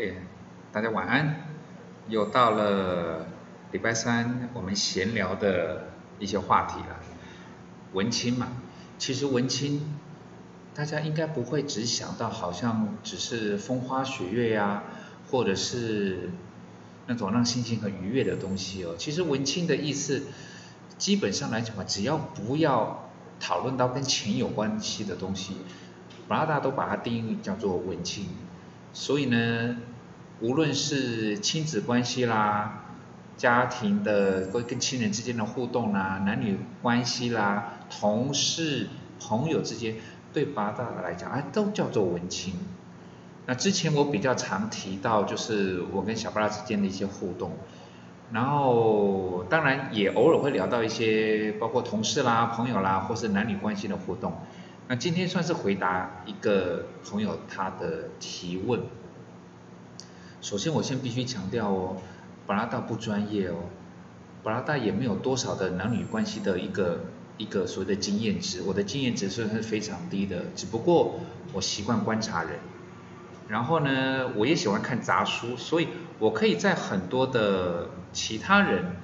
OK，大家晚安。又到了礼拜三，我们闲聊的一些话题了。文青嘛，其实文青，大家应该不会只想到好像只是风花雪月呀、或者是那种让心情很愉悦的东西哦。其实文青的意思，基本上来讲嘛，只要不要讨论到跟钱有关系的东西，把它大家都把它定义叫做文青。所以呢，无论是亲子关系啦、家庭的跟跟亲人之间的互动啦、男女关系啦、同事、朋友之间，对八大来讲，哎，都叫做文青。那之前我比较常提到，就是我跟小巴拉之间的一些互动，然后当然也偶尔会聊到一些包括同事啦、朋友啦，或是男女关系的互动。那今天算是回答一个朋友他的提问。首先，我先必须强调哦，巴拉达不专业哦，巴拉达也没有多少的男女关系的一个一个所谓的经验值，我的经验值算是非常低的，只不过我习惯观察人，然后呢，我也喜欢看杂书，所以我可以在很多的其他人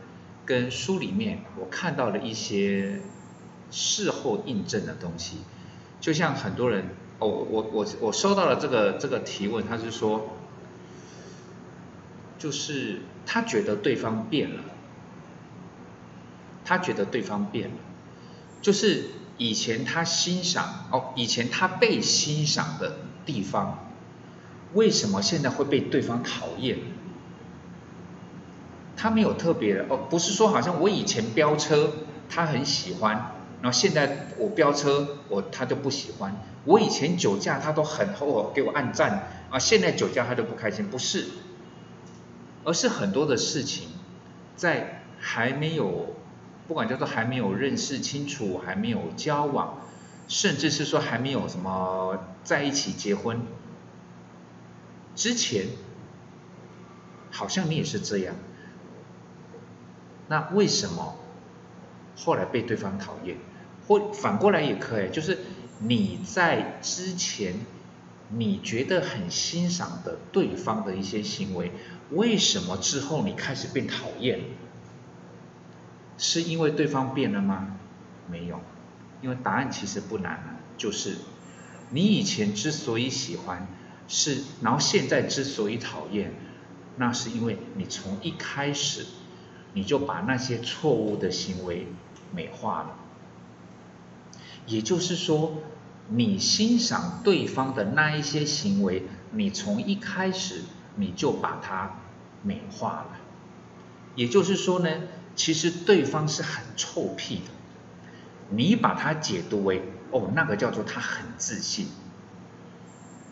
跟书里面，我看到了一些事后印证的东西。就像很多人，哦，我我我收到了这个这个提问，他是说，就是他觉得对方变了，他觉得对方变了，就是以前他欣赏哦，以前他被欣赏的地方，为什么现在会被对方讨厌？他没有特别的哦，不是说好像我以前飙车，他很喜欢。然后现在我飙车，我他就不喜欢。我以前酒驾他都很后给我按赞啊，现在酒驾他就不开心，不是，而是很多的事情，在还没有，不管叫做还没有认识清楚，还没有交往，甚至是说还没有什么在一起结婚之前，好像你也是这样。那为什么？后来被对方讨厌，或反过来也可以，就是你在之前你觉得很欣赏的对方的一些行为，为什么之后你开始变讨厌？是因为对方变了吗？没有，因为答案其实不难啊，就是你以前之所以喜欢，是然后现在之所以讨厌，那是因为你从一开始你就把那些错误的行为。美化了，也就是说，你欣赏对方的那一些行为，你从一开始你就把它美化了。也就是说呢，其实对方是很臭屁的，你把它解读为哦，那个叫做他很自信。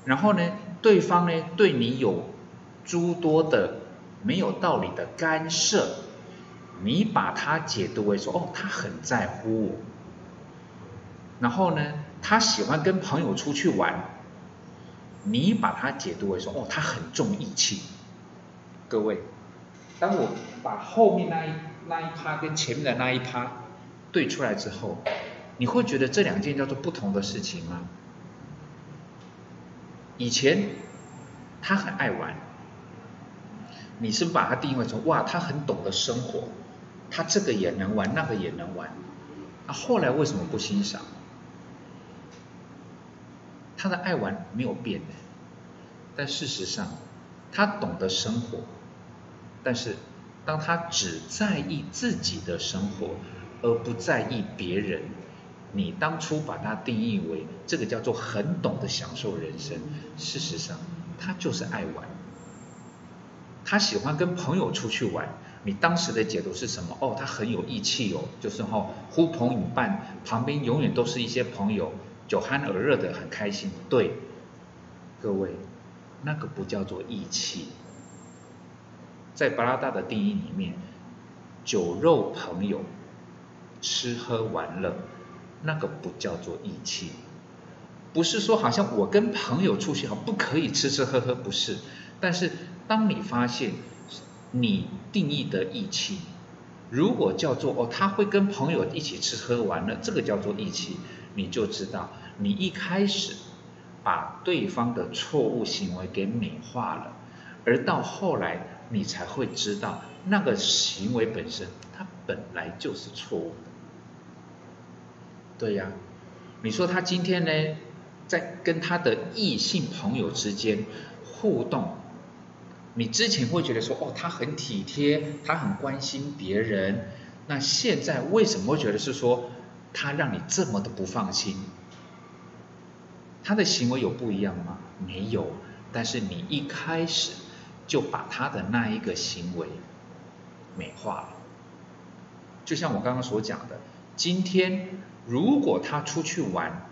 然后呢，对方呢对你有诸多的没有道理的干涉。你把它解读为说，哦，他很在乎我，然后呢，他喜欢跟朋友出去玩，你把它解读为说，哦，他很重义气。各位，当我把后面那一那一趴跟前面的那一趴对出来之后，你会觉得这两件叫做不同的事情吗？以前他很爱玩，你是不把他定义为说，哇，他很懂得生活。他这个也能玩，那个也能玩，那后来为什么不欣赏？他的爱玩没有变，但事实上，他懂得生活，但是当他只在意自己的生活，而不在意别人，你当初把他定义为这个叫做很懂得享受人生，事实上，他就是爱玩，他喜欢跟朋友出去玩。你当时的解读是什么？哦，他很有义气哦，就是吼呼朋引伴，旁边永远都是一些朋友，酒酣耳热的，很开心。对，各位，那个不叫做义气。在巴拉达的定义里面，酒肉朋友，吃喝玩乐，那个不叫做义气。不是说好像我跟朋友出去好不可以吃吃喝喝，不是。但是当你发现，你定义的义气，如果叫做哦，他会跟朋友一起吃喝玩乐，这个叫做义气。你就知道，你一开始把对方的错误行为给美化了，而到后来你才会知道，那个行为本身它本来就是错误的。对呀，你说他今天呢，在跟他的异性朋友之间互动，你之前会觉得说，哦，他很体贴，他很关心别人，那现在为什么会觉得是说，他让你这么的不放心？他的行为有不一样吗？没有，但是你一开始就把他的那一个行为美化了，就像我刚刚所讲的，今天。如果他出去玩，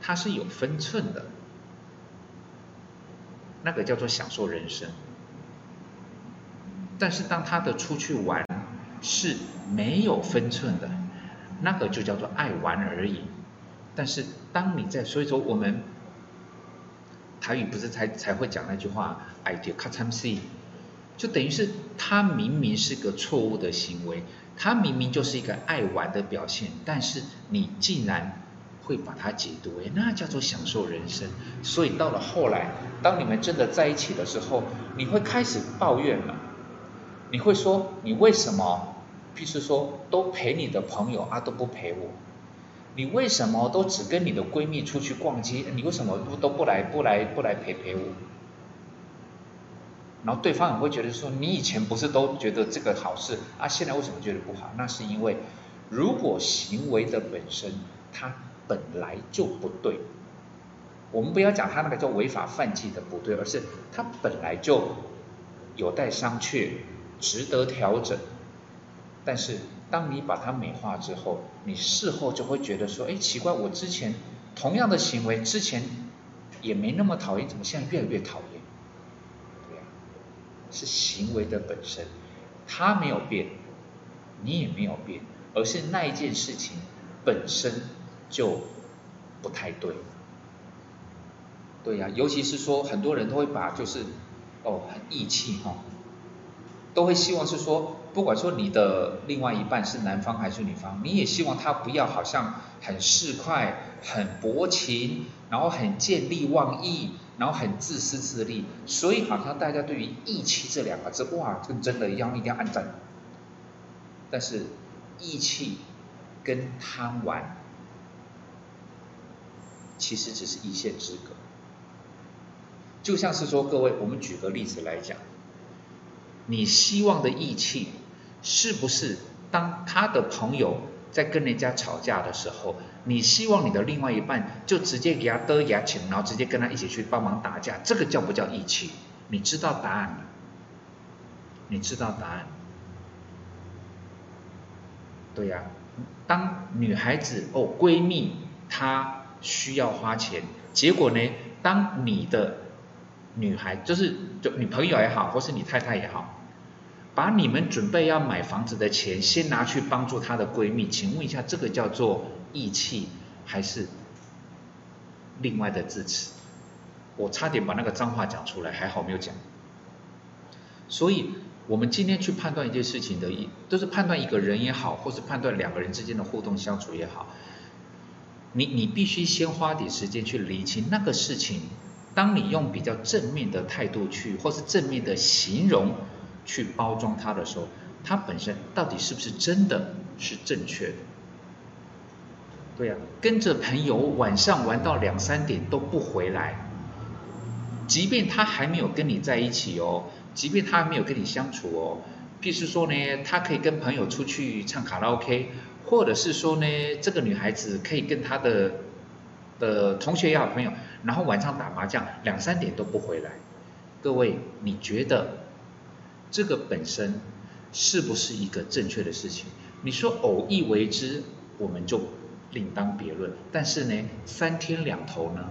他是有分寸的，那个叫做享受人生。但是当他的出去玩是没有分寸的，那个就叫做爱玩而已。但是当你在，所以说我们台语不是才才会讲那句话，I do cut time see，就等于是他明明是个错误的行为。他明明就是一个爱玩的表现，但是你竟然会把它解读为那叫做享受人生。所以到了后来，当你们真的在一起的时候，你会开始抱怨了。你会说你为什么，譬如说都陪你的朋友啊都不陪我？你为什么都只跟你的闺蜜出去逛街？你为什么不都不来不来不来陪陪我？然后对方也会觉得说，你以前不是都觉得这个好事啊，现在为什么觉得不好？那是因为，如果行为的本身它本来就不对，我们不要讲他那个叫违法犯纪的不对，而是他本来就有待商榷，值得调整。但是当你把它美化之后，你事后就会觉得说，哎，奇怪，我之前同样的行为之前也没那么讨厌，怎么现在越来越讨厌？对呀是行为的本身，它没有变，你也没有变，而是那一件事情本身就不太对。对呀，尤其是说很多人都会把就是哦很义气哈，都会希望是说，不管说你的另外一半是男方还是女方，你也希望他不要好像很市侩、很薄情，然后很见利忘义。然后很自私自利，所以好像大家对于义气这两个字，哇，跟真的一样，一定要按赞。但是义气跟贪玩，其实只是一线之隔。就像是说，各位，我们举个例子来讲，你希望的义气，是不是当他的朋友？在跟人家吵架的时候，你希望你的另外一半就直接给他得牙请，然后直接跟他一起去帮忙打架，这个叫不叫义气？你知道答案？你知道答案？对呀，当女孩子哦闺蜜她需要花钱，结果呢，当你的女孩就是就女朋友也好，或是你太太也好。把你们准备要买房子的钱先拿去帮助她的闺蜜，请问一下，这个叫做义气还是另外的字词？我差点把那个脏话讲出来，还好没有讲。所以，我们今天去判断一件事情的，都是判断一个人也好，或是判断两个人之间的互动相处也好，你你必须先花点时间去理清那个事情。当你用比较正面的态度去，或是正面的形容。去包装它的时候，它本身到底是不是真的是正确的？对呀，跟着朋友晚上玩到两三点都不回来，即便他还没有跟你在一起哦，即便他还没有跟你相处哦，譬如说呢，他可以跟朋友出去唱卡拉 OK，或者是说呢，这个女孩子可以跟她的的同学也好朋友，然后晚上打麻将两三点都不回来，各位你觉得？这个本身是不是一个正确的事情？你说偶一为之，我们就另当别论。但是呢，三天两头呢，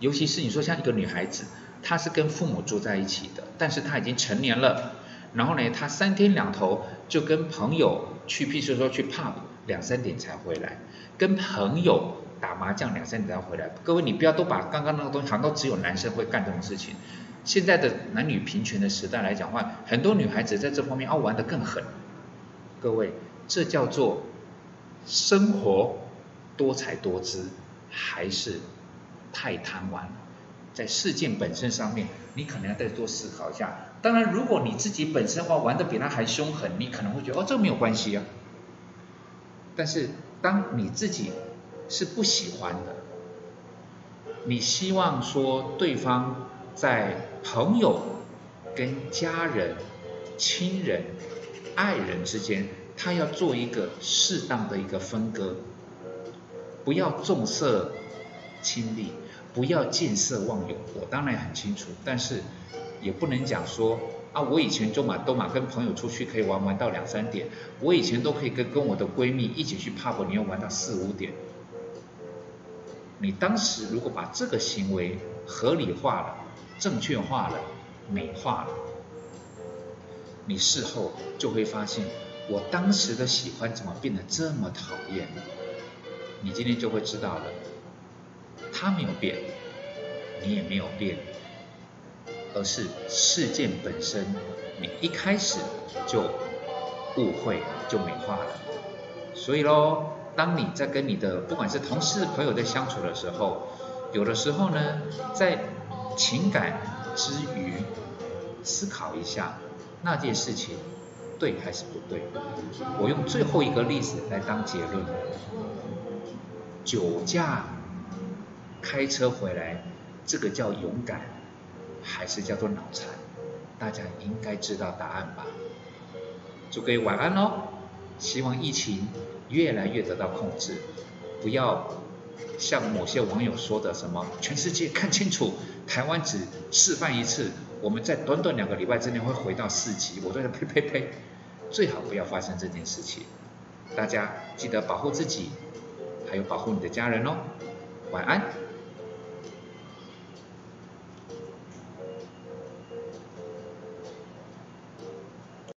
尤其是你说像一个女孩子，她是跟父母住在一起的，但是她已经成年了，然后呢，她三天两头就跟朋友去，譬如说去 pub，两三点才回来，跟朋友打麻将两三点才回来。各位，你不要都把刚刚那个东西，好像只有男生会干这种事情。现在的男女平权的时代来讲话，很多女孩子在这方面要玩得更狠。各位，这叫做生活多才多姿，还是太贪玩？在事件本身上面，你可能要再多思考一下。当然，如果你自己本身话玩的比他还凶狠，你可能会觉得哦，这个没有关系啊。但是，当你自己是不喜欢的，你希望说对方在朋友、跟家人、亲人、爱人之间，他要做一个适当的一个分割，不要重色轻利，不要见色忘友。我当然很清楚，但是也不能讲说啊，我以前就嘛都嘛跟朋友出去可以玩玩到两三点，我以前都可以跟跟我的闺蜜一起去 pub，你要玩到四五点。你当时如果把这个行为合理化了、正确化了、美化了，你事后就会发现，我当时的喜欢怎么变得这么讨厌？你今天就会知道了，他没有变，你也没有变，而是事件本身，你一开始就误会就美化了，所以喽。当你在跟你的不管是同事朋友在相处的时候，有的时候呢，在情感之余思考一下那件事情对还是不对。我用最后一个例子来当结论：酒驾开车回来，这个叫勇敢还是叫做脑残？大家应该知道答案吧？祝各位晚安喽！希望疫情。越来越得到控制，不要像某些网友说的什么全世界看清楚，台湾只示范一次，我们在短短两个礼拜之内会回到四级，我都在呸呸呸，最好不要发生这件事情。大家记得保护自己，还有保护你的家人哦。晚安。